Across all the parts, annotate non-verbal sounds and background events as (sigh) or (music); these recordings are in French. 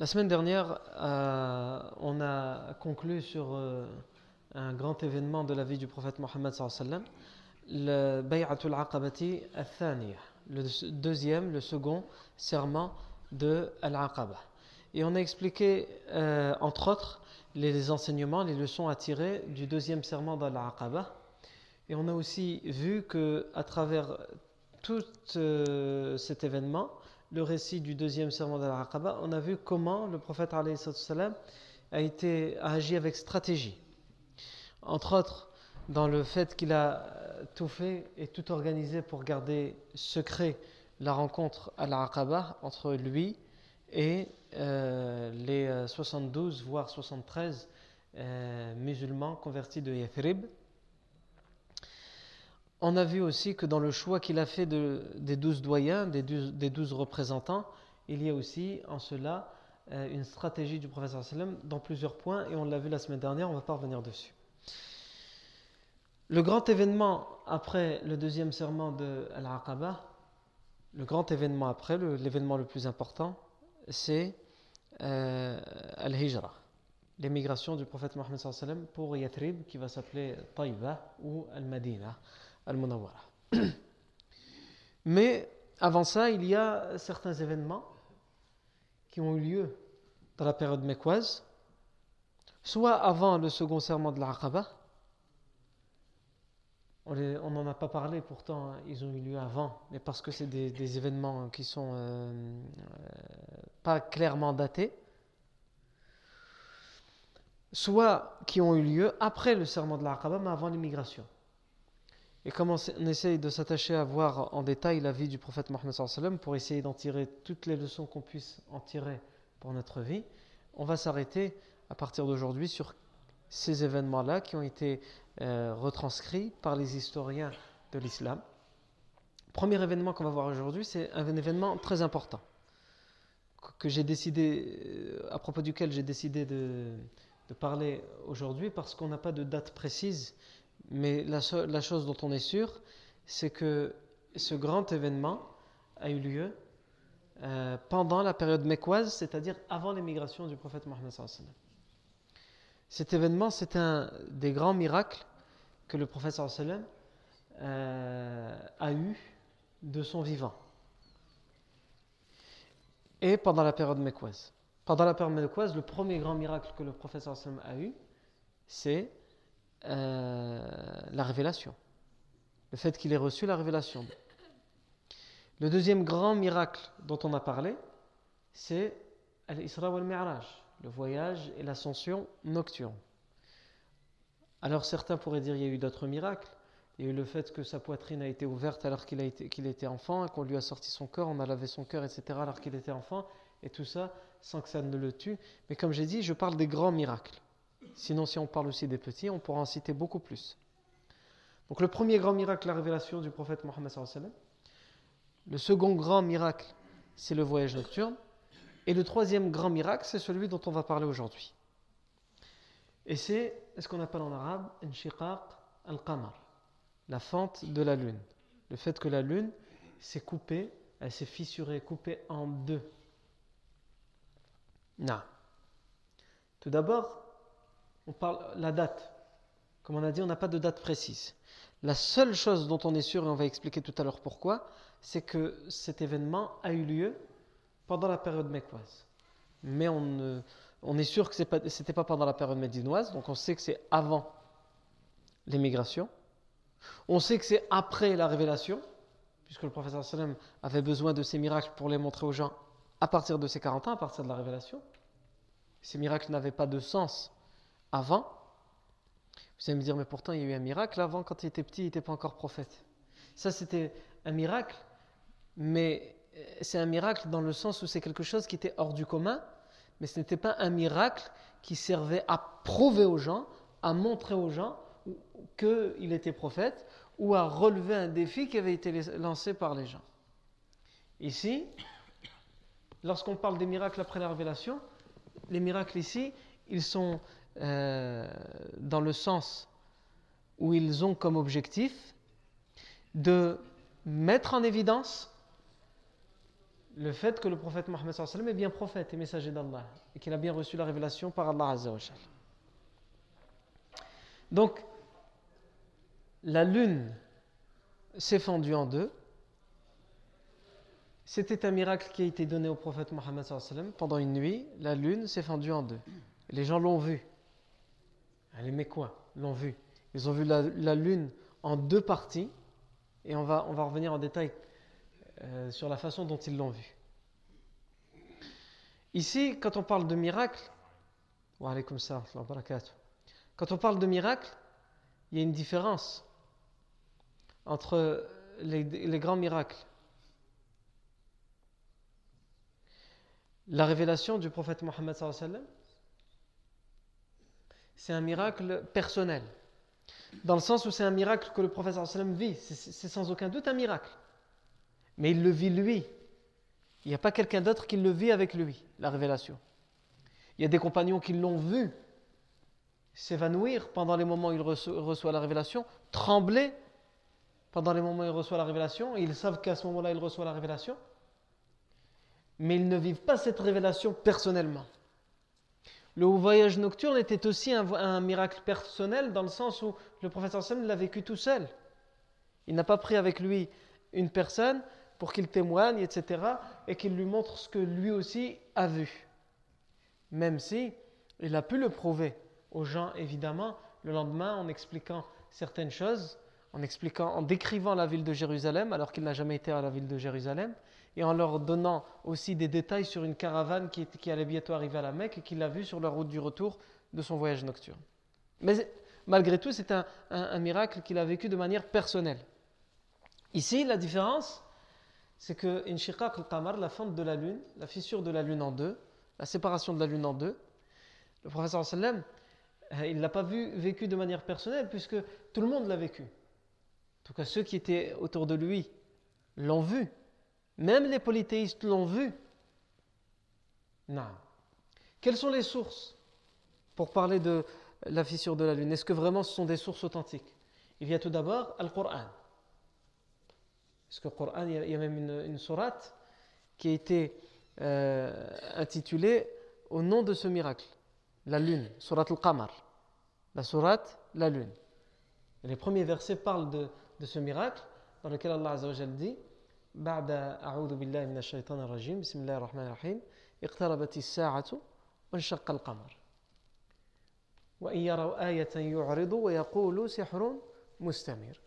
La semaine dernière, euh, on a conclu sur euh, un grand événement de la vie du prophète Mohammed le Bay'atul Aqabati al-Thaniya, le deuxième, le second serment de Al-Aqaba. Et on a expliqué, euh, entre autres, les enseignements, les leçons à tirer du deuxième serment d'Al-Aqaba. Et on a aussi vu que à travers tout cet événement, le récit du deuxième serment d'Al-Aqaba, on a vu comment le prophète a, été, a agi avec stratégie. Entre autres, dans le fait qu'il a tout fait et tout organisé pour garder secret la rencontre à l'Aqaba entre lui et euh, les 72, voire 73 euh, musulmans convertis de Yathrib. On a vu aussi que dans le choix qu'il a fait des douze doyens, des douze, représentants, il y a aussi en cela euh, une stratégie du professeur dans plusieurs points, et on l'a vu la semaine dernière, on ne va pas revenir dessus. Le grand événement après le deuxième serment de Al-Aqaba, le grand événement après, l'événement le, plus important, c'est euh, Al-Hijra, l'émigration du prophète Mohammed pour Yathrib, qui va s'appeler Taïba ou Al-Madina al-Munawwara. (clears throat) Mais avant ça, il y a certains événements qui ont eu lieu dans la période mécoise, soit avant le second serment de l'Aqaba, on n'en a pas parlé, pourtant ils ont eu lieu avant, mais parce que c'est des, événements qui sont euh, euh, pas clairement datés, soit qui ont eu lieu après le serment de l'Aqaba, mais avant l'immigration. Et comme on, essaye de s'attacher à voir en détail la vie du prophète Mohammed pour essayer d'en tirer toutes les leçons qu'on puisse en tirer pour notre vie, on va s'arrêter à partir d'aujourd'hui sur ces événements-là qui ont été euh, retranscrits par les historiens de l'islam. Premier événement qu'on va voir aujourd'hui, c'est un événement très important que j'ai décidé, euh, à propos duquel j'ai décidé de, de parler aujourd'hui parce qu'on n'a pas de date précise mais la, chose dont on est sûr, c'est que ce grand événement a eu lieu euh, pendant la période mécoise, c'est-à-dire avant l'émigration du prophète Mohammed. Cet événement, c'est un des grands miracles que le prophète euh, a eu de son vivant. Et pendant la période mécoise. Pendant la période mécoise, le premier grand miracle que le prophète a eu, c'est euh, la révélation. Le fait qu'il ait reçu la révélation. Le deuxième grand miracle dont on a parlé, c'est le voyage et l'ascension nocturne. Alors certains pourraient dire qu'il y a eu d'autres miracles. Il y a eu le fait que sa poitrine a été ouverte alors qu'il était enfant, qu'on lui a sorti son cœur, on a lavé son cœur, etc. alors qu'il était enfant, et tout ça sans que ça ne le tue. Mais comme j'ai dit, je parle des grands miracles. Sinon, si on parle aussi des petits, on pourra en citer beaucoup plus. Donc le premier grand miracle, la révélation du prophète Mohammed Le second grand miracle, c'est le voyage nocturne. Et le troisième grand miracle, c'est celui dont on va parler aujourd'hui. Et c'est ce qu'on appelle en arabe al-qamar, la fente de la lune. Le fait que la lune s'est coupée, elle s'est fissurée, coupée en deux. Tout d'abord, on parle la date. Comme on a dit, on n'a pas de date précise. La seule chose dont on est sûr, et on va expliquer tout à l'heure pourquoi, c'est que cet événement a eu lieu pendant la période mécoise. Mais on, est sûr que ce n'était pas, pas pendant la période médinoise, donc on sait que c'est avant l'émigration. On sait que c'est après la révélation, puisque le professeur sallam avait besoin de ces miracles pour les montrer aux gens à partir de ses 40 ans, à partir de la révélation. Ces miracles n'avaient pas de sens avant. Vous allez me dire, mais pourtant il y a eu un miracle avant, quand il était petit, il n'était pas encore prophète. Ça, c'était un miracle, mais euh, c'est un miracle dans le sens où c'est quelque chose qui était hors du commun, mais ce n'était pas un miracle qui servait à prouver aux gens, à montrer aux gens qu'il était prophète ou à relever un défi qui avait été lancé par les gens. Ici, lorsqu'on parle des miracles après la révélation, les miracles ici, ils sont euh, dans le sens où ils ont comme objectif de mettre en évidence le fait que le prophète Mohammed est bien prophète et messager d'Allah et qu'il a bien reçu la révélation par Allah Azza Donc, la lune s'est fendue en deux. C'était un miracle qui a été donné au prophète Mohammed pendant une nuit. La lune s'est fendue en deux. Les gens l'ont vu. Les quoi? L'ont vu. Ils ont vu la, lune en deux parties. Et on va, on va revenir en détail euh, sur la façon dont ils l'ont vu. Ici, quand on parle de miracle, quand on parle de miracle, il y a une différence entre les, grands miracles. La révélation du prophète Mohammed, c'est un miracle personnel. Dans le sens où c'est un miracle que le prophète vit. C'est sans aucun doute un miracle. Mais il le vit lui. Il n'y a pas quelqu'un d'autre qui le vit avec lui, la révélation. Il y a des compagnons qui l'ont vu s'évanouir pendant les moments où il reçoit la révélation, trembler pendant les moments où il reçoit la révélation, ils savent qu'à ce moment-là, il reçoit la révélation, mais ils ne vivent pas cette révélation personnellement. Le voyage nocturne était aussi un, miracle personnel dans le sens où le professeur Sam l'a vécu tout seul. Il n'a pas pris avec lui une personne pour qu'il témoigne, etc., et qu'il lui montre ce que lui aussi a vu. Même si il a pu le prouver aux gens, évidemment, le lendemain, en expliquant certaines choses, en expliquant, en décrivant la ville de Jérusalem, alors qu'il n'a jamais été à la ville de Jérusalem, et en leur donnant aussi des détails sur une caravane qui, allait bientôt arriver à la Mecque et qu'il a vue sur la route du retour de son voyage nocturne. Mais malgré tout, c'est un, un miracle qu'il a vécu de manière personnelle. Ici, la différence, c'est que Inshiqaq al-Qamar, la fente de la lune, la fissure de la lune en deux, la séparation de la lune en deux, le professeur sallam, euh, il ne l'a pas vu, vécu de manière personnelle puisque tout le monde l'a vécu. En tout cas, ceux qui étaient autour de lui l'ont vu. Même les polythéistes l'ont vu. Non. Quelles sont les sources pour parler de la fissure de la lune? Est-ce que vraiment ce sont des sources authentiques? Il y a tout d'abord Al-Qur'an. Parce que le Coran, il y a même une, une sourate qui a été euh, intitulée au nom de ce miracle, la lune, surat al-Qamar. La sourate, la lune. les premiers versets parlent de, ce miracle dans lequel Allah dit بعد أعوذ بالله من الشيطان الرجيم بسم الله الرحمن الرحيم اقتربت الساعة وانشق القمر وإن يروا آية يعرضوا ويقولوا سحر مستمر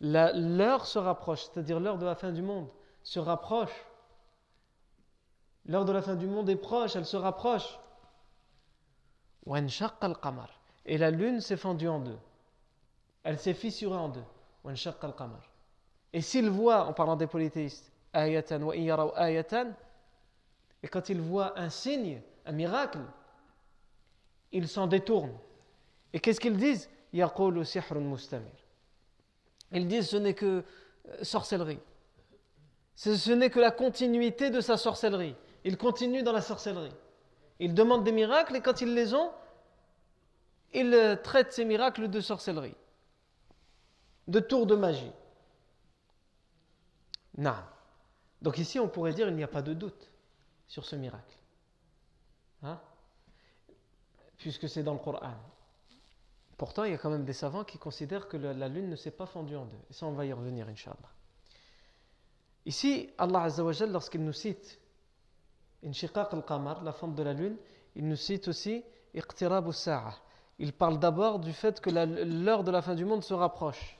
L'heure se rapproche, c'est-à-dire l'heure de la fin du monde se rapproche. L'heure de la fin du monde est proche, elle se rapproche. Et la lune s'est fendue en deux. Elle s'est fissurée en deux. Et s'il voit, en parlant des polythéistes, et quand il voit un signe, un miracle, ils s'en détournent. Et qu'est-ce qu'ils disent? Ils disent ce n'est que euh, sorcellerie. Ce n'est que la continuité de sa sorcellerie. Il continue dans la sorcellerie. Il demande des miracles et quand ils les ont, il euh, traite ces miracles de sorcellerie, de tours de magie. Non. Donc ici, on pourrait dire il n'y a pas de doute sur ce miracle. Hein? Puisque c'est dans le Coran. Pourtant, il y a quand même des savants qui considèrent que la lune ne s'est pas fendue en deux. Et ça, on va y revenir, Inch'Allah. Ici, Allah Azzawajal, lorsqu'il nous cite Inshiqaq al-Qamar, la fente de la lune, il nous cite aussi Iqtirab al Il parle d'abord du fait que l'heure de la fin du monde se rapproche.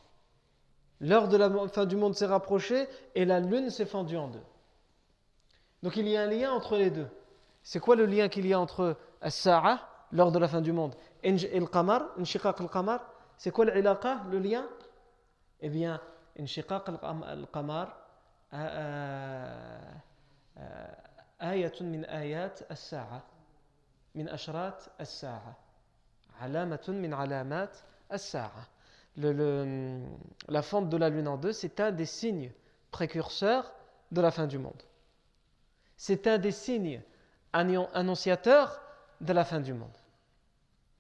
L'heure de la fin du monde s'est rapprochée et la lune s'est fendue en deux. Donc il y a un lien entre les deux. C'est quoi le lien qu'il y a entre As-Sa'a, l'heure de la fin du monde, et Al-Qamar, Inshiqaq al-Qamar C'est quoi le lien Eh bien, Inshiqaq al-Qamar, آية من آيات الساعة من أشراط الساعة علامة من علامات الساعة le, la fente de la lune en deux, c'est un des signes précurseurs de la fin du monde. C'est un des signes annonciateurs de la fin du monde.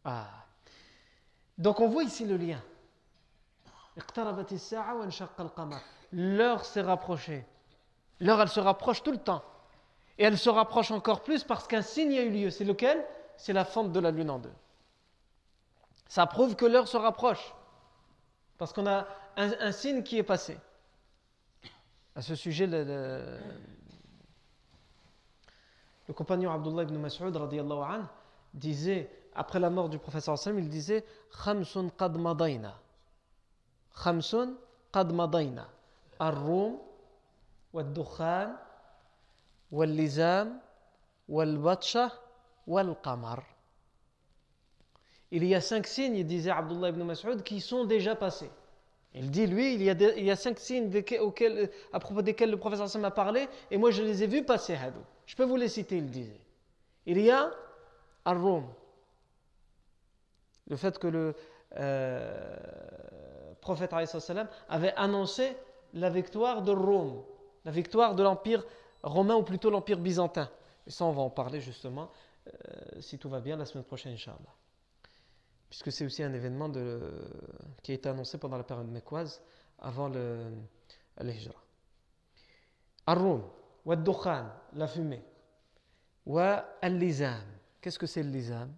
Ah. Donc on voit ici le lien. L'heure s'est rapprochée. L'heure, elle se rapproche tout le temps. Et elle se rapproche encore plus parce qu'un signe a eu lieu. C'est lequel? C'est la fente de la lune en deux. Ça prouve que l'heure se rapproche. Parce qu'on a un, signe qui est passé. À ce sujet, le, compagnon Abdullah ibn Mas'ud anhu, disait, après la mort du professeur il disait Khamsun qad. Khamsun qad madayna. Ar-Rum, wal-Dukhan, wal-Lizam, wal-Batsha. Il y a cinq signes, disait Abdullah ibn Mas'ud, qui sont déjà passés. Il dit, lui, il y a, cinq signes auxquels, à propos desquels le professeur Sam a parlé, et moi je les ai vus passer, Hadou. Je peux vous les citer, il disait. Il y a Ar-Rum. Le fait que le euh, prophète avait annoncé la victoire de Rome, la victoire de l'empire romain, ou plutôt l'empire byzantin. Et ça, on va en parler justement, euh, si tout va bien, la semaine prochaine, Inch'Allah puisque c'est aussi un événement qui a été annoncé pendant la période mécoise, avant le, le hijra. Ar-Rum, wa la fumée, wa al-lizam. Qu'est-ce que c'est le lizam?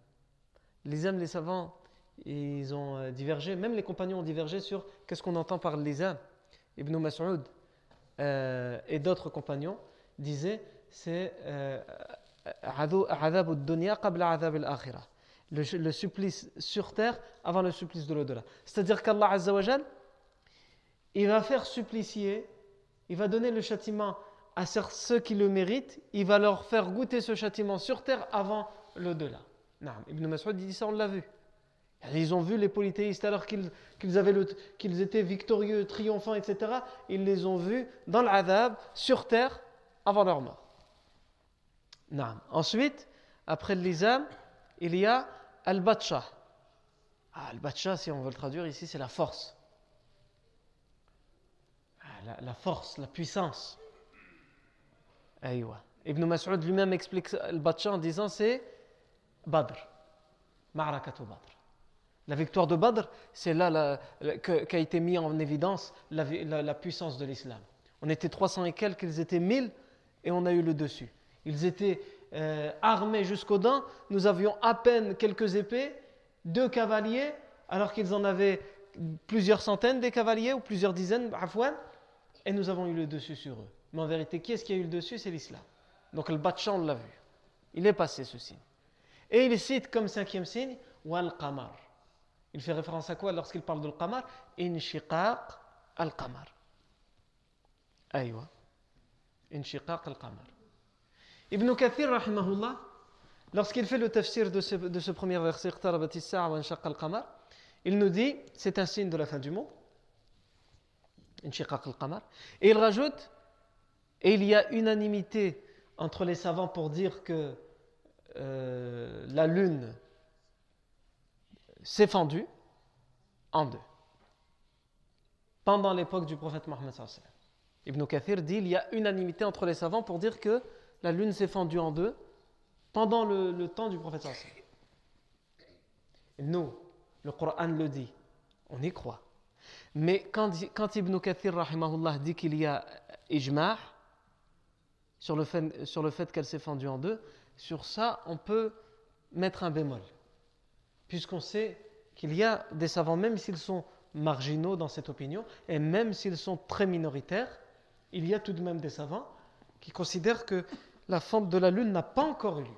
L'izam, les savants, ils ont euh, divergé, même les compagnons ont divergé sur qu'est-ce qu'on entend par lizam. Ibn Mas'ud euh, et d'autres compagnons disaient c'est euh, al-akhirah le, supplice sur terre avant le supplice de l'au-delà. C'est-à-dire qu'Allah Azzawajal, il va faire supplicier, il va donner le châtiment à ceux qui le méritent, il va leur faire goûter ce châtiment sur terre avant l'au-delà. Ibn Mas'ud dit ça, on l'a vu. Ils ont vu les polythéistes alors qu'ils qu'ils étaient victorieux, triomphants, etc. Ils les ont vus dans l'adab, sur terre, avant leur mort. Ensuite, après l'islam, il y a Al-Batcha. Ah, Al-Batcha, si on veut le traduire ici, c'est la force. Ah, la, force, la puissance. Aïwa. Ibn Mas'ud lui-même explique Al-Batcha en disant c'est Badr. Ma'rakatu Badr. La victoire de Badr, c'est là qu'a été mis en évidence la, la puissance de l'islam. On était 300 et quelques, ils étaient 1000 et on a eu le dessus. Ils étaient euh, armés jusqu'aux dents, nous avions à peine quelques épées, deux cavaliers, alors qu'ils en avaient plusieurs centaines des cavaliers ou plusieurs dizaines, et nous avons eu le dessus sur eux. Mais en vérité, qui est-ce qui a eu le dessus? C'est l'islam. Donc le Batchan l'a vu. Il est passé ce signe. Et il cite comme cinquième signe Wal Qamar. Il fait référence à quoi lorsqu'il parle de Qamar Inshiqaq al Qamar. Aïwa. Inshiqaq al Qamar. Ibn Kathir, rahimahullah, lorsqu'il fait le tafsir de ce, premier verset, il nous dit c'est un signe de la fin du monde. Et il rajoute et il y a unanimité entre les savants pour dire que euh, la lune s'est fendue en deux pendant l'époque du prophète Mohammed. Ibn Kathir dit il y a unanimité entre les savants pour dire que la lune s'est fendue en deux pendant le, temps du prophète. Et nous, Le Coran le dit. On y croit. Mais quand, Ibn Kathir rahimahullah, dit qu'il y a ijma' sur le fait qu'elle s'est fendue en deux, sur ça, on peut mettre un bémol. Puisqu'on sait qu'il y a des savants, même s'ils sont marginaux dans cette opinion, et même s'ils sont très minoritaires, il y a tout de même des savants qui considèrent que la fente de la lune n'a pas encore eu lieu.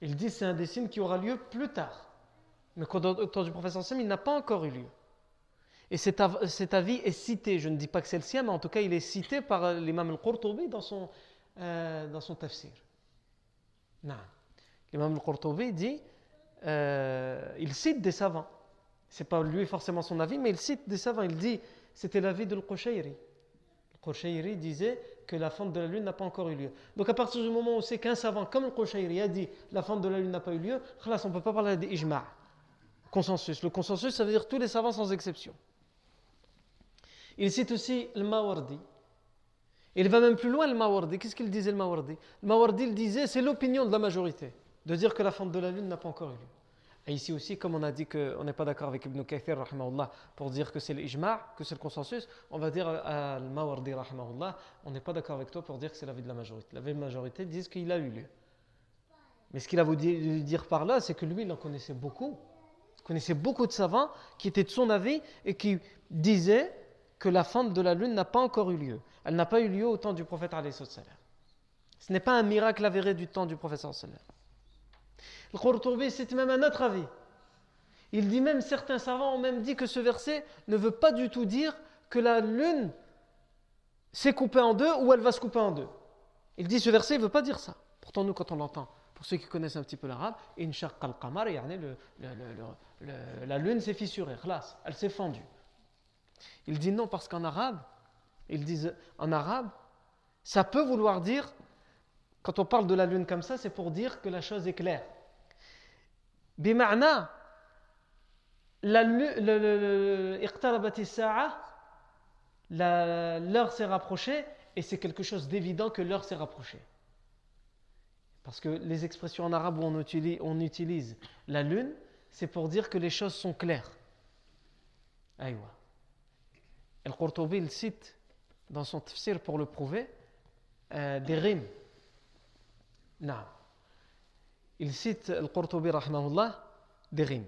Disent que c'est un des signes qui aura lieu plus tard. Mais au temps du professeur Sam, il n'a pas encore eu lieu. Et cet, avis est cité, je ne dis pas que c'est le sien, mais en tout cas il est cité par l'imam al-Qurtubi dans son, euh, dans son tafsir. L'imam al-Qurtubi dit, euh, il cite des savants. C'est pas lui forcément son avis, mais il cite des savants. Il dit, c'était l'avis de al-Qushayri. Al-Qushayri disait que la fente de la lune n'a pas encore eu lieu. Donc à partir du moment où c'est qu'un savant comme al-Qushayri a dit la fente de la lune n'a pas eu lieu, on ne peut pas parler d'ijma' consensus. Le consensus, ça veut dire tous les savants sans exception. Il cite aussi le Mawardi. Il va même plus loin, le Mawardi. Qu'est-ce qu'il disait, le Mawardi Le Mawardi, il disait, c'est l'opinion de la majorité, de dire que la fente de la lune n'a pas encore eu lieu. Et ici aussi, comme on a dit qu'on n'est pas d'accord avec Ibn Kathir, pour dire que c'est l'ijma', que c'est le consensus, on va dire à Mawardi, on n'est pas d'accord avec toi pour dire que c'est l'avis de la majorité. La majorité dit qu'il a eu lieu. Mais ce qu'il a voulu dire par là, c'est que lui, il en connaissait beaucoup connaissait beaucoup de savants qui étaient de son avis et qui disaient que la fente de la lune n'a pas encore eu lieu. Elle n'a pas eu lieu au temps du prophète Ce n'est pas un miracle avéré du temps du prophète Le Qurtubi, c'est même un autre avis. Il dit même, certains savants ont même dit que ce verset ne veut pas du tout dire que la lune s'est coupée en deux ou elle va se couper en deux. Il dit ce verset ne veut pas dire ça. Pourtant, nous, quand on l'entend, pour ceux qui connaissent un petit peu l'arabe, la lune s'est fissurée, elle s'est fendue. Il dit non parce qu'en arabe, ils disent en arabe, ça peut vouloir dire, quand on parle de la lune comme ça, c'est pour dire que la chose est claire. Bima'na, l'heure s'est rapprochée et c'est quelque chose d'évident que l'heure s'est rapprochée. Parce que les expressions en arabe où on utilise, la lune, c'est pour dire que les choses sont claires. Aïwa. Al-Qurtubi il cite dans son tafsir pour le prouver euh, des rimes. Non. Il cite Al-Qurtubi des rimes.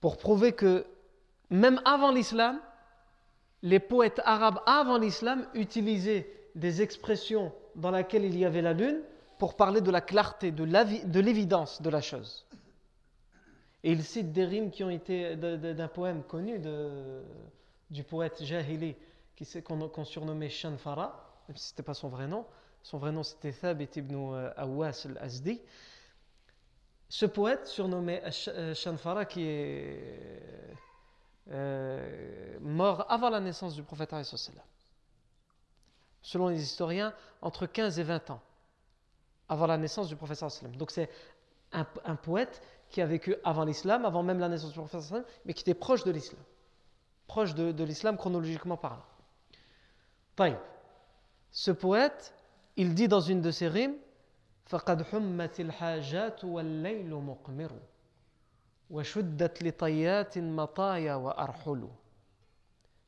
Pour prouver que même avant l'islam, les poètes arabes avant l'islam utilisaient des expressions dans lesquelles il y avait la lune pour parler de la clarté, de l'évidence de la chose. Et il cite des rimes qui ont été d'un poème connu du poète Jahili qu'on surnommait Shanfara, même si ce n'était pas son vrai nom. Son vrai nom c'était Thabit ibn Awas al-Azdi. Ce poète surnommé euh, Shanfara qui est euh, mort avant la naissance du prophète selon les historiens, entre 15 et 20 ans avant la naissance du sallam. Donc c'est un, poète qui a vécu avant l'islam, avant même la naissance du sallam, mais qui était proche de l'islam. Proche de, l'islam chronologiquement parlant. Taïb. Ce poète, il dit dans une de ses rimes فقد حمت الحاجات والليل مقمر وشدت لطيات مطايا وأرحل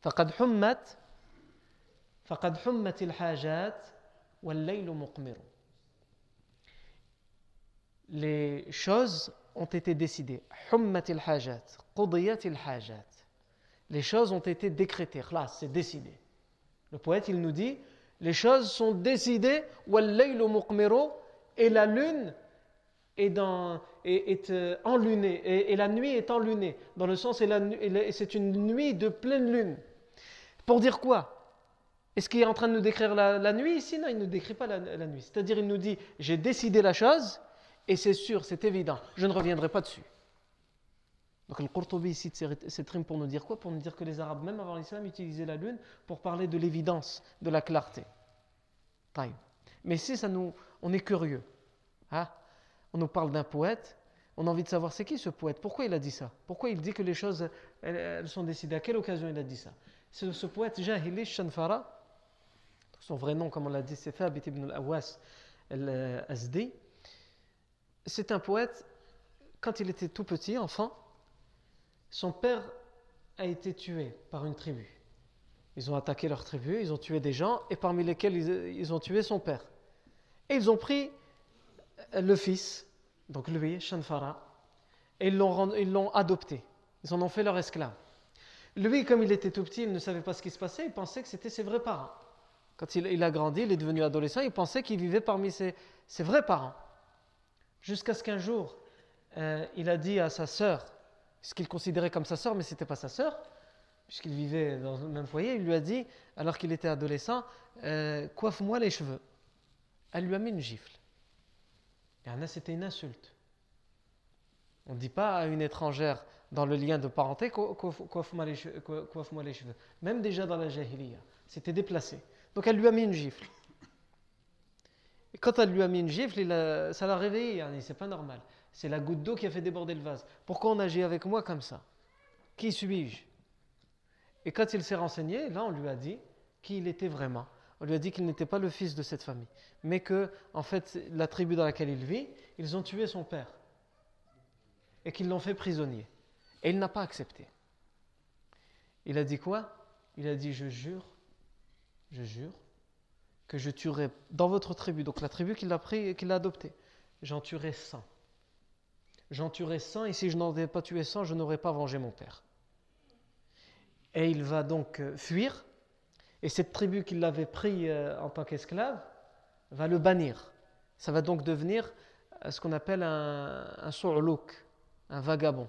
فقد حمت فقد حمت الحاجات والليل مقمر les choses ont été décidées. Les choses ont été décrétées. Là, c'est décidé. Le poète, il nous dit les choses sont décidées. Et la lune est, dans, est, euh, enlunée. Et, la nuit est enlunée. Dans le sens, c'est une nuit de pleine lune. Pour dire quoi? Est-ce qu'il est en train de nous décrire la, nuit? Ici Non, il ne décrit pas la nuit. C'est-à-dire, il nous dit j'ai décidé la chose et c'est sûr, c'est évident, je ne reviendrai pas dessus. Donc le Qurtubi cite cette rime pour nous dire quoi? Pour nous dire que les Arabes, même avant l'islam, utilisaient la lune pour parler de l'évidence, de la clarté. Mais si ça nous, on est curieux, hein? on nous parle d'un poète, on a envie de savoir c'est qui ce poète, pourquoi il a dit ça? Pourquoi il dit que les choses elles, sont décidées? À quelle occasion il a dit ça? C'est ce poète Jahili Shanfara, son vrai nom comme on l'a dit c'est ibn al-Awas al-Azdi. C'est un poète quand il était tout petit, enfant, son père a été tué par une tribu. Ils ont attaqué leur tribu, ils ont tué des gens, et parmi lesquels ils, ont tué son père. Et ils ont pris le fils, donc lui, Shanfara, et ils l'ont adopté. Ils en ont fait leur esclave. Lui, comme il était tout petit, il ne savait pas ce qui se passait, il pensait que c'était ses vrais parents. Quand il, a grandi, il est devenu adolescent, il pensait qu'il vivait parmi ses, vrais parents. Jusqu'à ce qu'un jour, euh, il a dit à sa sœur, ce qu'il considérait comme sa sœur, mais ce n'était pas sa sœur, puisqu'il vivait dans le même foyer, il lui a dit, alors qu'il était adolescent, euh, coiffe-moi les cheveux. Elle lui a mis une gifle. C'était une insulte. On ne dit pas à une étrangère dans le lien de parenté coiffe-moi les, cheveux. Même déjà dans la jahiliya, c'était déplacé. Donc elle lui a mis une gifle. Et quand elle lui a mis une gifle, ça l'a réveillé. C'est pas normal. C'est la goutte d'eau qui a fait déborder le vase. Pourquoi on agit avec moi comme ça? Qui suis-je? Et quand il s'est renseigné, là on lui a dit qui il était vraiment. On lui a dit qu'il n'était pas le fils de cette famille, mais que, en fait, la tribu dans laquelle il vit, ils ont tué son père et qu'ils l'ont fait prisonnier. Et il n'a pas accepté. Il a dit quoi? Il a dit Je jure je jure, que je tuerai dans votre tribu, donc la tribu qu'il a pris qu'il a adoptée, j'en tuerai 100. J'en tuerai 100 et si je n'en ai pas tué 100, je n'aurai pas vengé mon père. Et il va donc euh, fuir, et cette tribu qui l'avait pris euh, en tant qu'esclave va le bannir. Ça va donc devenir euh, ce qu'on appelle un, un un vagabond.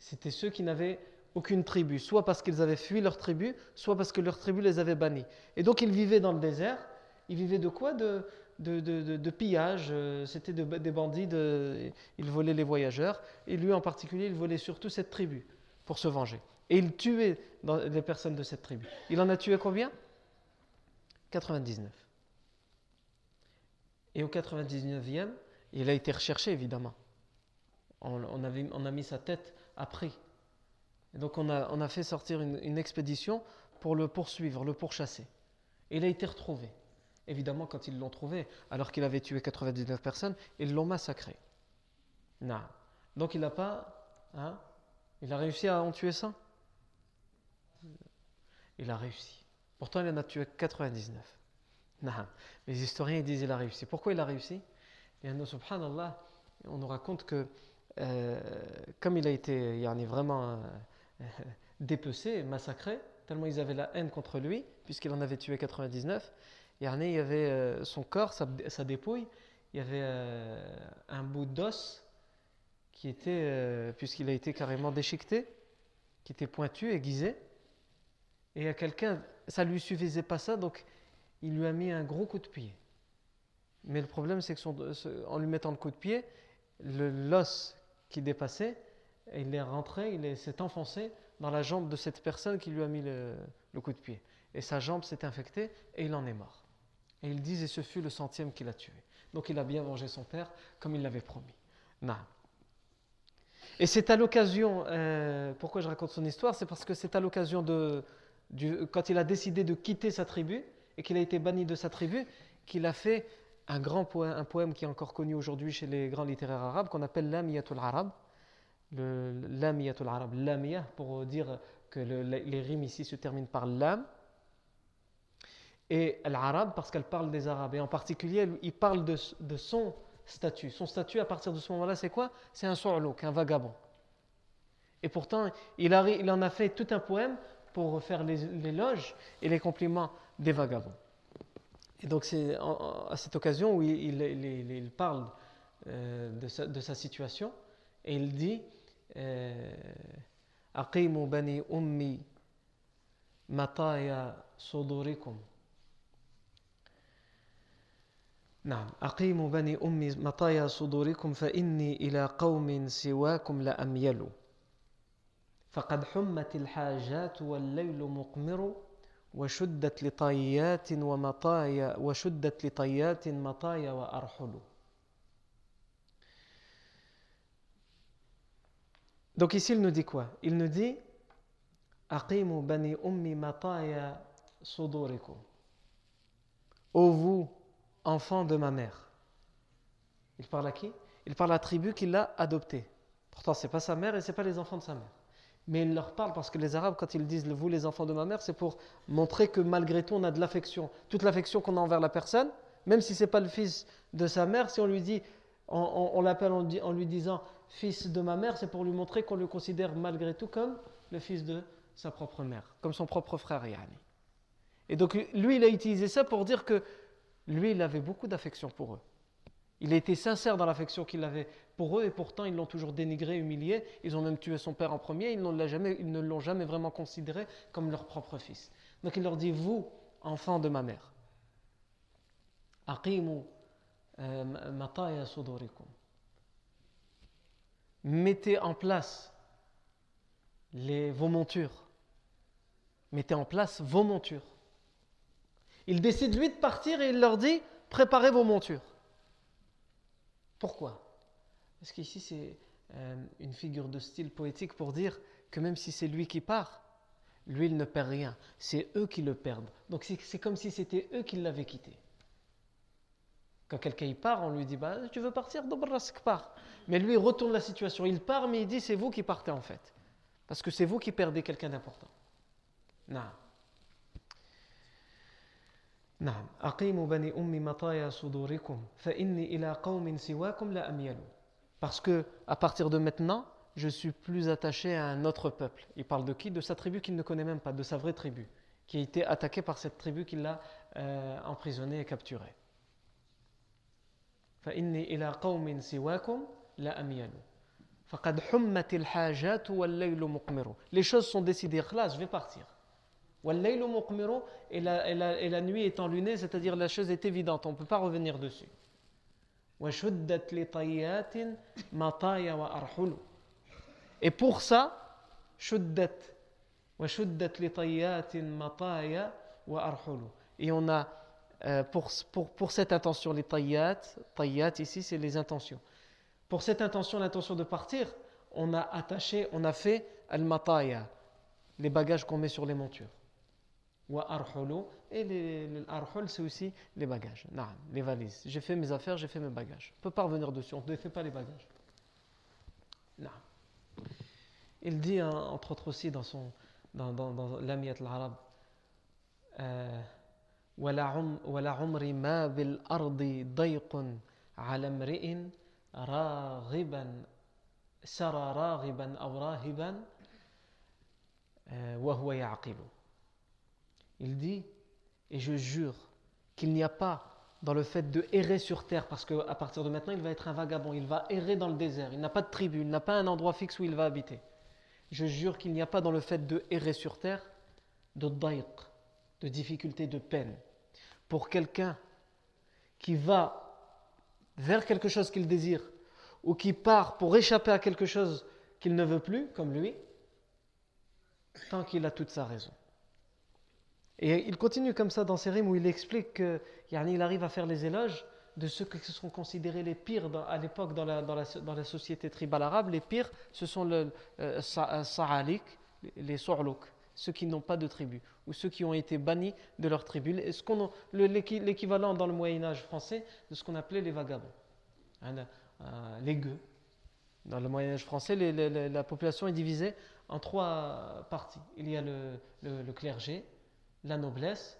C'était ceux qui n'avaient aucune tribu, soit parce qu'ils avaient fui leur tribu, soit parce que leur tribu les avait bannis. Et donc ils vivaient dans le désert. Ils vivaient de quoi? De, pillage, euh, c'était des bandits, ils volaient les voyageurs, et lui en particulier, il volait surtout cette tribu pour se venger. Et il tuait les personnes de cette tribu. Il en a tué combien? 99. Et au 99e, il a été recherché évidemment. On, a mis sa tête prix et donc on a, on a fait sortir une, expédition pour le poursuivre, le pourchasser. Et il a été retrouvé. Évidemment, quand ils l'ont trouvé, alors qu'il avait tué 99 personnes, ils l'ont massacré. Non. Donc il n'a pas... Hein, il a réussi à en tuer 100 Il a réussi. Pourtant, il en a tué 99. Non. Les historiens disent qu'il a réussi. Pourquoi il a réussi? Et nous, subhanallah, on nous raconte que euh, comme il a été yani, vraiment... Euh, (laughs) dépecé, massacré, tellement ils avaient la haine contre lui, puisqu'il en avait tué 99. Il y avait euh, son corps, sa, dépouille, il y avait euh, un bout d'os qui était, euh, puisqu'il a été carrément déchiqueté, qui était pointu, aiguisé. Et à quelqu'un, ça lui suffisait pas ça, donc il lui a mis un gros coup de pied. Mais le problème, c'est que en lui mettant le coup de pied, l'os qui dépassait et il est rentré, il s'est enfoncé dans la jambe de cette personne qui lui a mis le, coup de pied. Et sa jambe s'est infectée et il en est mort. Et ils disent, et ce fut le centième qu'il a tué. Donc il a bien vengé son père comme il l'avait promis. Et c'est à l'occasion, euh, pourquoi je raconte son histoire, c'est parce que c'est à l'occasion de, quand il a décidé de quitter sa tribu et qu'il a été banni de sa tribu, qu'il a fait un grand poème, un poème qui est encore connu aujourd'hui chez les grands littéraires arabes, qu'on appelle l'Amiyatul Arab, le lamiyatul arab, lamiyah, pour dire que les rimes ici se terminent par lam, et l'arabe parce qu'elle parle des arabes. Et en particulier, il parle de, son statut. Son statut, à partir de ce moment-là, c'est quoi? C'est un sourlouk, un vagabond. Et pourtant, il, en a fait tout un poème pour faire l'éloge et les compliments des vagabonds. Et donc, c'est à cette occasion où il, parle euh, de, sa, situation et il dit euh, Aqimu bani ummi mataya sudurikum. نعم. أقيموا بني أمي مطايا صدوركم فإني إلى قوم سواكم لأميل فقد حمت الحاجات والليل مقمر وشدت لطيات ومطايا وشدت لطيات مطايا وأرحل. Donc ici, il nous dit quoi? Il nous dit Aqimu bani ummi mataya sudurikum. Ô vous, enfants de ma mère. Il parle à qui? Il parle à la tribu qui l'a adopté. Pourtant, ce n'est pas sa mère et ce n'est pas les enfants de sa mère. Mais il leur parle parce que les Arabes, quand ils disent vous les enfants de ma mère, c'est pour montrer que malgré tout, on a de l'affection. Toute l'affection qu'on a envers la personne, même si ce n'est pas le fils de sa mère, si on lui dit, on, l'appelle en, lui disant fils de ma mère, c'est pour lui montrer qu'on le considère malgré tout comme le fils de sa propre mère, comme son propre frère Yani. Et donc lui, il a utilisé ça pour dire que lui, il avait beaucoup d'affection pour eux. Il a été sincère dans l'affection qu'il avait pour eux et pourtant ils l'ont toujours dénigré, humilié. Ils ont même tué son père en premier, ils, ne l'ont jamais vraiment considéré comme leur propre fils. Donc il leur dit, vous, enfants de ma mère, euh, mettez en place vos montures. Mettez en place vos montures. Il décide lui de partir et il leur dit, préparez vos montures. Pourquoi? Parce qu'ici, c'est euh, une figure de style poétique pour dire que même si c'est lui qui part, lui, il ne perd rien. C'est eux qui le perdent. Donc c'est comme si c'était eux qui l'avaient quitté. Quand quelqu'un part, on lui dit bah, Tu veux partir? Dobrask part. Mais lui, il retourne la situation. Il part, mais il dit C'est vous qui partez en fait. Parce que c'est vous qui perdez quelqu'un d'important. Non. Parce que à partir de maintenant, je suis plus attaché à un autre peuple. Il parle de qui? De sa tribu qu'il ne connaît même pas, de sa vraie tribu, qui a été attaquée par cette tribu qui l'a euh, emprisonné et capturé. Les choses sont décidées. Là, je vais partir. Et la, et, la, nuit est enlunée, c'est-à-dire la chose est évidente, on ne peut pas revenir dessus. Et pour ça, et on a euh, pour, cette intention, les tayyat, tayyat ici c'est les intentions. Pour cette intention, l'intention de partir, on a attaché, on a fait al-mataya, les bagages qu'on met sur les montures. Et les, c'est aussi les bagages. Non, les valises. J'ai fait mes affaires, j'ai fait mes bagages. On ne peut pas revenir dessus, on ne fait pas les bagages. Non. Il dit, hein, entre autres aussi, dans, son, dans, dans, dans l'Amiyat al-Arab, ولا عمري ما بالأرض ضيق على امرئ راغبا سرى راغبا أو راهبا وهو يعقل il dit, et je jure qu'il n'y a pas dans le fait de errer sur terre, parce qu'à partir de maintenant, il va être un vagabond, il va errer dans le désert, il n'a pas de tribu, il n'a pas un endroit fixe où il va habiter. Je jure qu'il n'y a pas dans le fait de errer sur terre de daïq, de difficulté, de peine. Pour quelqu'un qui va vers quelque chose qu'il désire, ou qui part pour échapper à quelque chose qu'il ne veut plus, comme lui, tant qu'il a toute sa raison. Et il continue comme ça dans ses rimes où il explique qu'il arrive à faire les éloges de ceux qui se sont considérés les pires à l'époque dans la, société tribale arabe. Les pires, ce sont les euh, Sa'alik, les So'louk, ceux qui n'ont pas de tribu, ou ceux qui ont été bannis de leur tribu. L'équivalent dans le Moyen-Âge français de ce qu'on appelait les vagabonds, hein, euh, les gueux. Dans le Moyen-Âge français, la population est divisée en trois parties. Il y a le clergé, la noblesse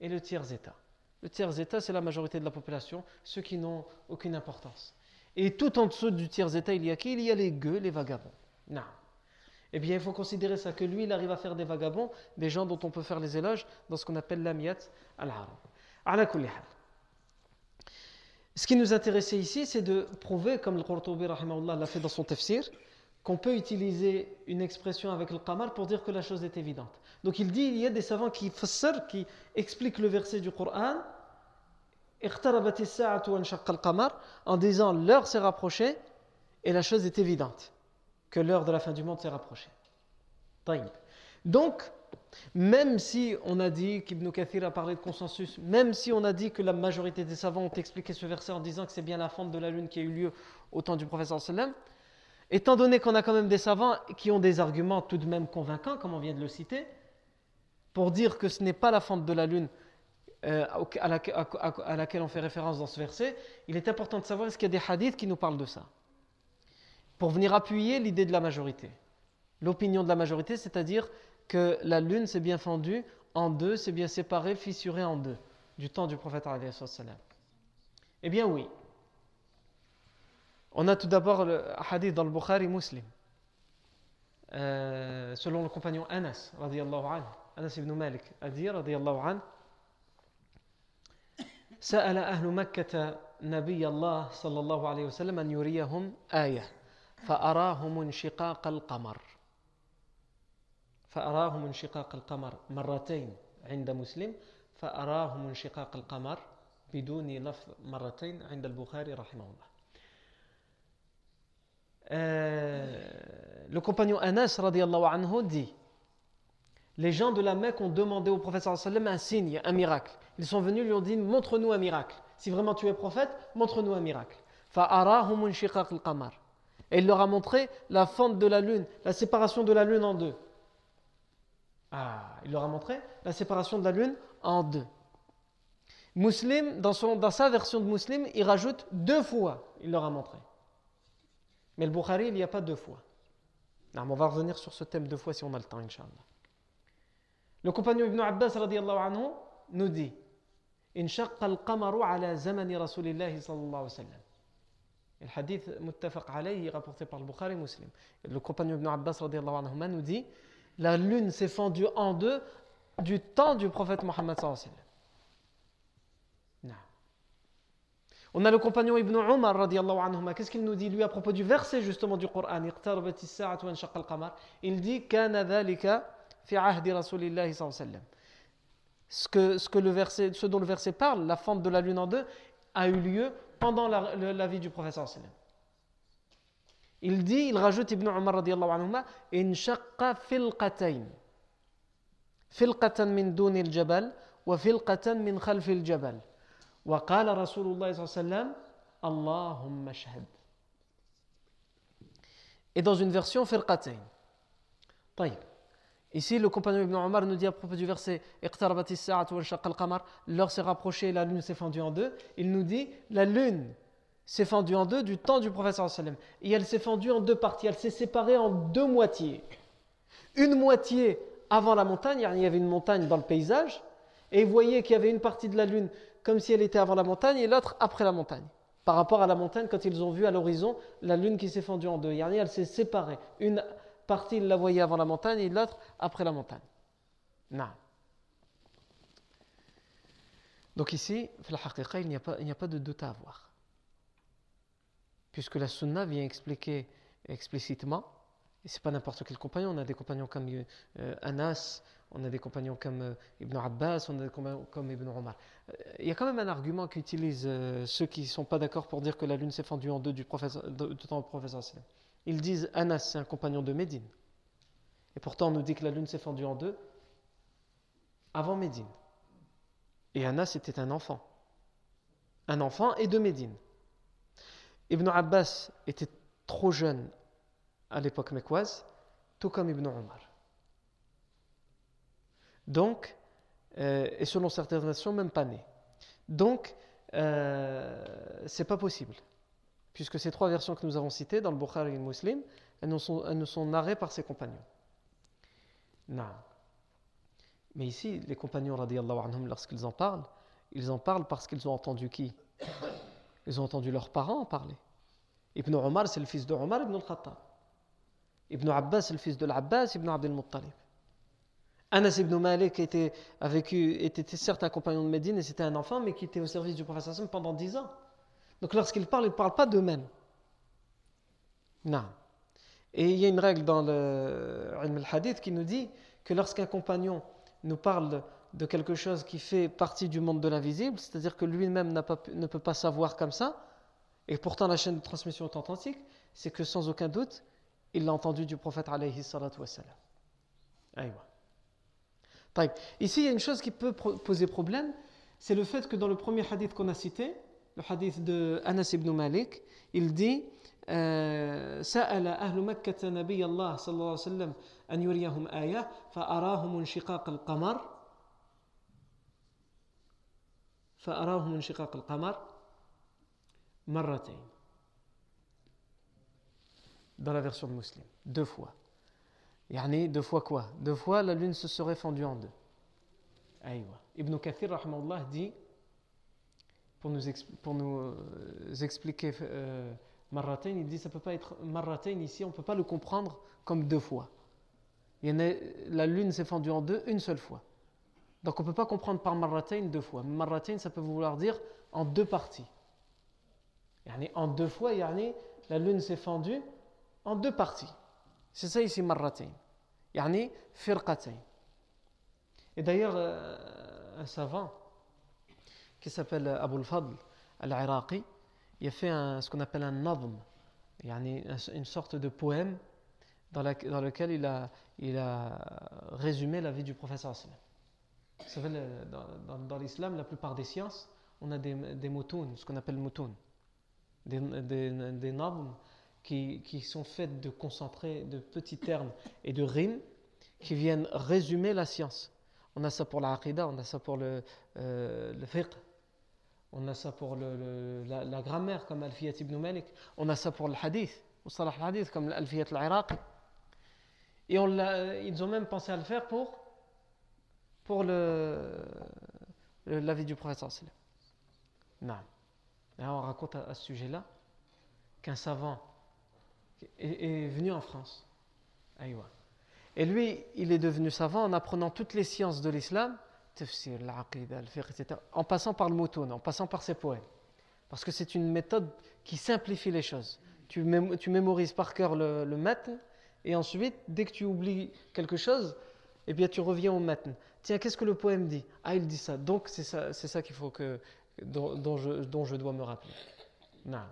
et le tiers-état. Le tiers-état, c'est la majorité de la population, ceux qui n'ont aucune importance. Et tout en dessous du tiers-état, il y a qui? Il y a les gueux, les vagabonds. Non. Eh bien, il faut considérer ça, que lui, il arrive à faire des vagabonds, des gens dont on peut faire les éloges, dans ce qu'on appelle l'amiyat al-arab. Ce qui nous intéressait ici, c'est de prouver, comme le Qurtubi l'a fait dans son tafsir, qu'on peut utiliser une expression avec le qamar pour dire que la chose est évidente. Donc il dit, il y a des savants qui qui expliquent le verset du Coran, en disant l'heure s'est rapprochée et la chose est évidente, que l'heure de la fin du monde s'est rapprochée. Donc, même si on a dit qu'Ibn Kathir a parlé de consensus, même si on a dit que la majorité des savants ont expliqué ce verset en disant que c'est bien la fente de la lune qui a eu lieu au temps du professeur sallam, étant donné qu'on a quand même des savants qui ont des arguments tout de même convaincants, comme on vient de le citer, pour dire que ce n'est pas la fente de la lune euh, à, laquelle, on fait référence dans ce verset, il est important de savoir est-ce qu'il y a des hadiths qui nous parlent de ça. Pour venir appuyer l'idée de la majorité. L'opinion de la majorité, c'est-à-dire que la lune s'est bien fendue en deux, s'est bien séparée, fissurée en deux, du temps du prophète. Eh bien oui. On a tout d'abord le hadith dans le Bukhari muslim. Euh, selon le compagnon Anas, radiallahu anhu, Anas ibn Malik a dit, radiallahu anhu, سأل أهل مكة نبي الله صلى الله عليه وسلم أن يريهم آية فأراهم انشقاق القمر. فأراهم انشقاق القمر مرتين عند مسلم فأراهم انشقاق القمر بدون لفظ مرتين عند البخاري رحمه الله. le compagnon Anas radiallahu anhu dit Les gens de la Mecque ont demandé au prophète sallam un signe, un miracle. Ils sont venus, lui ont dit Montre-nous un miracle. Si vraiment tu es prophète, montre-nous un miracle. Et il leur a montré la fente de la lune, la séparation de la lune en deux. Ah, il leur a montré la séparation de la lune en deux. Muslim, dans, son, sa version de Muslim, il rajoute deux fois, il leur a montré. Mais le Bukhari, il n'y a pas deux fois. On va revenir sur ce thème deux fois si on a le temps, Inch'Allah. Le compagnon Ibn Abbas anhu, nous dit انشق القمر على زمن رسول الله صلى الله عليه وسلم الحديث متفق عليه rapporté par le Bukhari Muslim. Le compagnon Ibn Abbas radiallahu anhu nous dit la lune s'est fendue en deux du temps du prophète Mohammed sallallahu alayhi wa sallam. On a le compagnon Ibn Umar radiallahu anhu. Qu'est-ce qu'il nous dit lui à propos du verset justement du Coran Il dit Kana dhalika fi ahdi rasulillahi sallallahu alayhi wa sallam. Ce, que, ce, que le verset, ce dont le verset parle, la fente de la lune en deux, a eu lieu pendant la, la vie du prophète sallallahu alayhi wa sallam. Il dit, il rajoute Ibn Umar radiallahu anhu Inshaqqa filqatayn. Filqatan min duni al-jabal wa filqatan min khalfi al-jabal. وقال رسول الله صلى الله عليه وسلم اللهم اشهد Et dans une version firqatayn. طيب. Ici, le compagnon Ibn Omar nous dit à propos du verset L'heure s'est rapprochée, la lune s'est fendue en deux. Il nous dit La lune s'est fendue en deux du temps du prophète. Et elle s'est fendue en deux parties. Elle s'est séparée en deux moitiés. Une moitié avant la montagne, il y avait une montagne dans le paysage. Et vous voyez qu'il y avait une partie de la lune comme si elle était avant la montagne et l'autre après la montagne. Par rapport à la montagne, quand ils ont vu à l'horizon la lune qui s'est fendue en deux. Elle s'est séparée. Une partie, ils la voyaient avant la montagne et l'autre après la montagne. Non. Donc ici, il n'y a, pas, a pas de doute à avoir. Puisque la sunna vient expliquer explicitement, et ce n'est pas n'importe quel compagnon, on a des compagnons comme euh, Anas, on a des compagnons comme euh, Ibn Abbas, on a des compagnons comme Ibn Omar. Euh, il y a quand même un argument qu'utilisent ceux qui ne sont pas d'accord pour dire que la lune s'est fendue en deux du, professeur, temps professeur Ils disent Anas, c'est un compagnon de Médine. Et pourtant, on nous dit que la lune s'est fendue en deux avant Médine. Et Anas était un enfant. Un enfant et de Médine. Ibn Abbas était trop jeune à l'époque mécoise, tout comme Ibn Omar. Donc, euh, et selon certaines versions, même pas né. Donc, euh, c'est pas possible. Puisque ces trois versions que nous avons citées dans le Bukhari et le Muslim, elles nous sont, narrées par ses compagnons. Non. Mais ici, les compagnons, lorsqu'ils en parlent, ils en parlent parce qu'ils ont entendu qui? Ils ont entendu leurs parents en parler. Ibn Omar, c'est le fils de Omar ibn al-Khattab. Ibn Abbas, c'est le fils de l'Abbas ibn Abdel Muttalib. Anas ibn Malik était, vécu, était certes un compagnon de Médine et c'était un enfant, mais qui était au service du prophète pendant dix ans. Donc lorsqu'ils parlent, ils ne parlent pas d'eux-mêmes. Non. Et il y a une règle dans le al-Hadith qui nous dit que lorsqu'un compagnon nous parle de quelque chose qui fait partie du monde de l'invisible, c'est-à-dire que lui-même ne peut pas savoir comme ça, et pourtant la chaîne de transmission est authentique, c'est que sans aucun doute, il l'a entendu du prophète alayhi salatu wassalam. Ici, il y a une chose qui peut poser problème, c'est le fait que dans le premier hadith qu'on a cité, le hadith de Anas ibn Malik, il dit سأل أهل مكة نبي الله صلى الله عليه وسلم أن يريهم آية فأراهم انشقاق القمر فأراهم انشقاق القمر مرتين dans la version de Muslim deux fois يعني deux fois quoi deux fois la lune se serait fendue en deux Aïwa. Ibn Kathir rahmallah dit pour nous, euh, expliquer euh, il dit ça peut pas être Marratain ici, on ne peut pas le comprendre comme deux fois. Il y a, la lune s'est fendue en deux une seule fois. Donc on ne peut pas comprendre par Marratain deux fois. Marratain, ça peut vouloir dire en deux parties. En deux fois, la lune s'est fendue en deux parties. C'est ça ici Marratain. Yani firqatain. Et d'ailleurs, euh, un savant qui s'appelle Abu al-Fadl al-Iraqi, il a fait ce qu'on appelle un nadm, une sorte de poème dans, lequel il a, résumé la vie du professeur. Vous savez, dans, l'islam, la plupart des sciences, on a des, des ce qu'on appelle moutoun, des, des, qui, sont faits de concentrés, de petits termes et de rimes qui viennent résumer la science. On a ça pour la on a ça pour le, euh, le fiqh, on a ça pour la, grammaire comme Al-Fiyat ibn Malik, on a ça pour le hadith, salah hadith comme Al-Fiyat al-Iraqi. Et on ils ont même pensé à le faire pour, pour le, la vie du prophète. Non. on raconte à, ce sujet-là qu'un savant est, venu en France. Et lui, il est devenu savant en apprenant toutes les sciences de l'islam, etc., en passant par le mouton, en passant par ses poèmes. Parce que c'est une méthode qui simplifie les choses. Tu, mémorises par cœur le, le et ensuite, dès que tu oublies quelque chose, eh bien, tu reviens au matin. Tiens, qu'est-ce que le poème dit? Ah, il dit ça. Donc, c'est ça, ça qu'il faut que, dont, je, dois me rappeler. Non.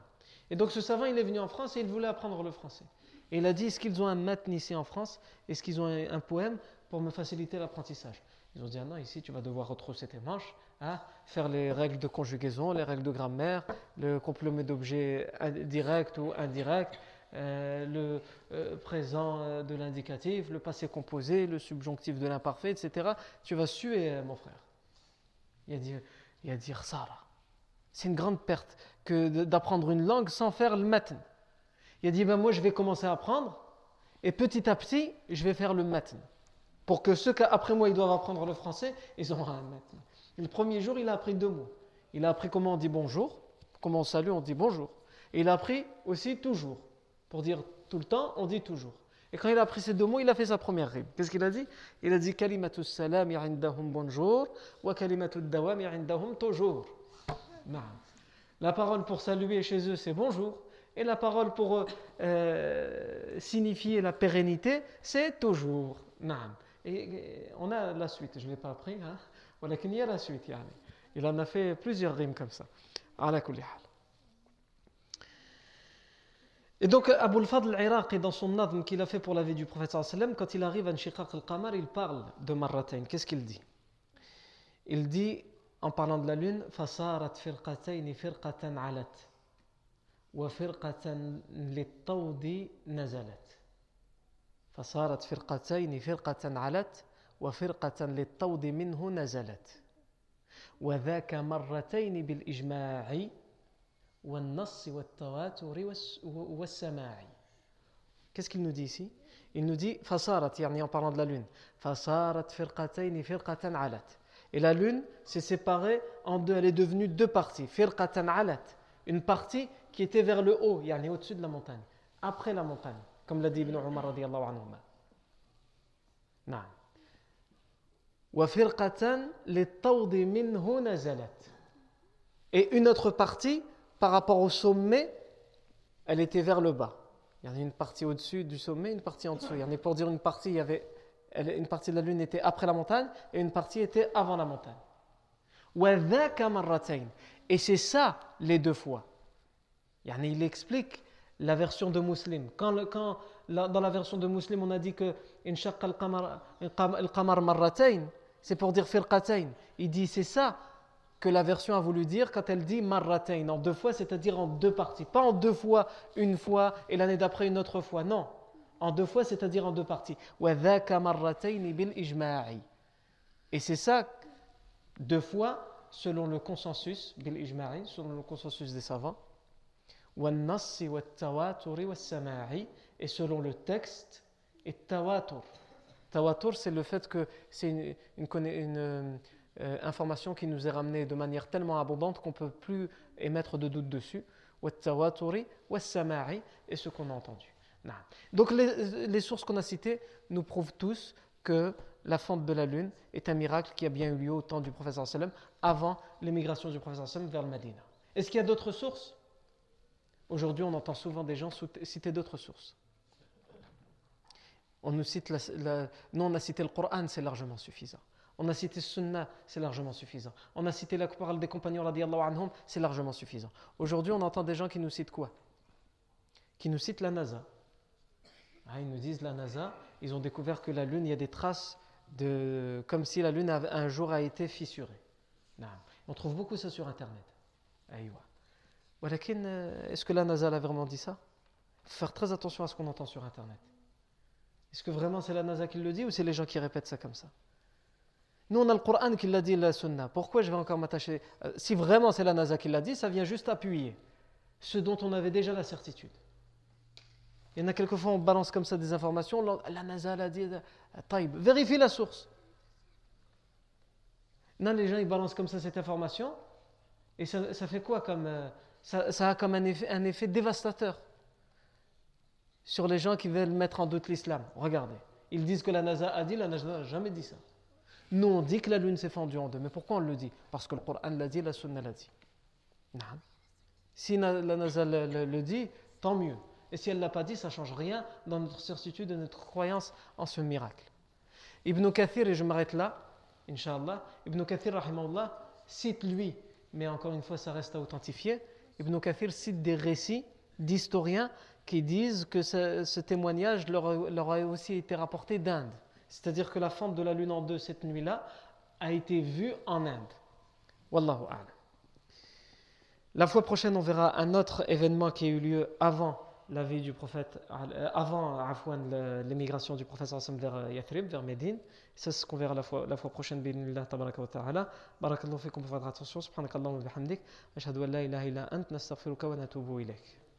Et donc, ce savant, il est venu en France et il voulait apprendre le français. Et il a dit, est-ce qu'ils ont un matin ici en France? Est-ce qu'ils ont un, poème pour me faciliter l'apprentissage? Ils ont dit, ah non, ici tu vas devoir retrousser tes manches, hein, faire les règles de conjugaison, les règles de grammaire, le complément d'objet direct ou indirect, euh, le euh, présent euh, de l'indicatif, le passé composé, le subjonctif de l'imparfait, etc. Tu vas suer, mon frère. Il a dit, il a dit C'est une grande perte que d'apprendre une langue sans faire le matin. Il a dit, ben moi je vais commencer à apprendre et petit à petit, je vais faire le matin. Pour que ceux qui après moi, ils doivent apprendre le français, ils auront un matin. le premier jour, il a appris deux mots. Il a appris comment on dit bonjour, comment on salue, on dit bonjour. Et il a appris aussi toujours. Pour dire tout le temps, on dit toujours. Et quand il a appris ces deux mots, il a fait sa première rime. Qu'est-ce qu'il a dit? Il a dit Kalimatu salam indahum bonjour, wa kalimatu dawam indahum toujours. La parole pour saluer chez eux, c'est bonjour. Et la parole pour euh, signifier la pérennité, c'est toujours. Et, on a la suite, je ne l'ai pas appris. Hein? Il y a la suite. Il en a fait plusieurs rimes comme ça. Et donc, Abu al-Fadl al-Iraqi, dans son nadm qu'il a fait pour la vie du prophète, quand il arrive à Nshiqaq al-Qamar, il parle de Marratain. Qu'est-ce qu'il dit Il dit, en parlant de la lune, فَصَارَتْ فِرْقَتَيْنِ فِرْقَةً عَلَتْ وفرقة للطود نزلت فصارت فرقتين فرقة علت وفرقة للطود منه نزلت وذاك مرتين بالإجماع والنص والتواتر والسماع Qu'est-ce qu'il nous dit ici Il nous dit Fasarat, en parlant de la lune. Fasarat firqatayn firqatan alat. Et la lune s'est séparée en deux, elle est devenue deux parties. Firqatan alat. Une partie qui était vers le haut, yani au-dessus de la montagne, après la montagne, comme l'a dit Ibn Umar radiallahu. Et une autre partie, par rapport au sommet, elle était vers le bas. Il y en a une partie au-dessus du sommet, une partie en dessous. Il y en a pour dire une partie, il y avait, une partie de la lune était après la montagne et une partie était avant la montagne. Et c'est ça les deux fois. Il explique la version de Muslim. Quand, quand dans la version de Muslim, on a dit que c'est pour dire firqatayn. Il dit c'est ça que la version a voulu dire quand elle dit marratain, en deux fois, c'est-à-dire en deux parties. Pas en deux fois, une fois, et l'année d'après une autre fois. Non. En deux fois, c'est-à-dire en deux parties. Et c'est ça, deux fois, selon le consensus, selon le consensus des savants, et selon le texte et tawatur. Tawatur, c'est le fait que c'est une, euh, information qui nous est ramenée de manière tellement abondante qu'on ne peut plus émettre de doute dessus. et ce qu'on a entendu. Donc les, sources qu'on a citées nous prouvent tous que la fente de la lune est un miracle qui a bien eu lieu au temps du professeur sallam avant l'émigration du professeur sallam vers le Medina. Est-ce qu'il y a d'autres sources? Aujourd'hui, on entend souvent des gens citer d'autres sources. On nous cite la, nous, on a cité le Coran, c'est largement suffisant. On a cité Sunna, c'est largement suffisant. On a cité la parole des compagnons, c'est largement suffisant. Aujourd'hui, on entend des gens qui nous citent quoi? Qui nous citent la NASA. Ah, ils nous disent la NASA, ils ont découvert que la Lune, il y a des traces de, comme si la Lune un jour a été fissurée. On trouve beaucoup ça sur Internet. Euh, est-ce que la NASA a vraiment dit ça? Faire très attention à ce qu'on entend sur Internet. Est-ce que vraiment c'est la NASA qui le dit ou c'est les gens qui répètent ça comme ça? Nous, on a le Coran qui l'a dit, la Sunna. Pourquoi je vais encore m'attacher? Euh, Si vraiment c'est la NASA qui l'a dit, ça vient juste appuyer ce dont on avait déjà la certitude. Il y en a quelquefois, on balance comme ça des informations. La NASA l'a dit, euh, taïb. Vérifie la source. Non, les gens, ils balancent comme ça cette information. Et ça, fait quoi comme. Ça, a comme un effet, dévastateur sur les gens qui veulent mettre en doute l'islam. Regardez. Ils disent que la NASA a dit, la NASA n'a jamais dit ça. Nous, on dit que la lune s'est fendue en deux. Mais pourquoi on le dit? Parce que le Coran l'a dit, la Sunna l'a dit. Si la NASA le dit, tant mieux. Et si elle ne l'a pas dit, ça ne change rien dans notre certitude et notre croyance en ce miracle. Ibn Kathir, et je m'arrête là, Inch'Allah, Ibn Kathir, cite lui, mais encore une fois, ça reste à authentifier. Ibn Kathir cite des récits d'historiens qui disent que ce, témoignage leur, a aussi été rapporté d'Inde. C'est-à-dire que la fente de la lune en deux cette nuit-là a été vue en Inde. Wallahu a'lam. La fois prochaine, on verra un autre événement qui a eu lieu avant la vie du prophète, euh, avant l'émigration du prophète vers euh, Yathrib, vers Médine. C'est ce qu'on verra la fois, la fois prochaine. Bismillah, tabaraka wa ta'ala. Barakallahu fikum pour votre attention. Subhanakallahu wa bihamdik. Ashhadu an la ilaha illa ant, nastaghfiruka wa natubu ilayk.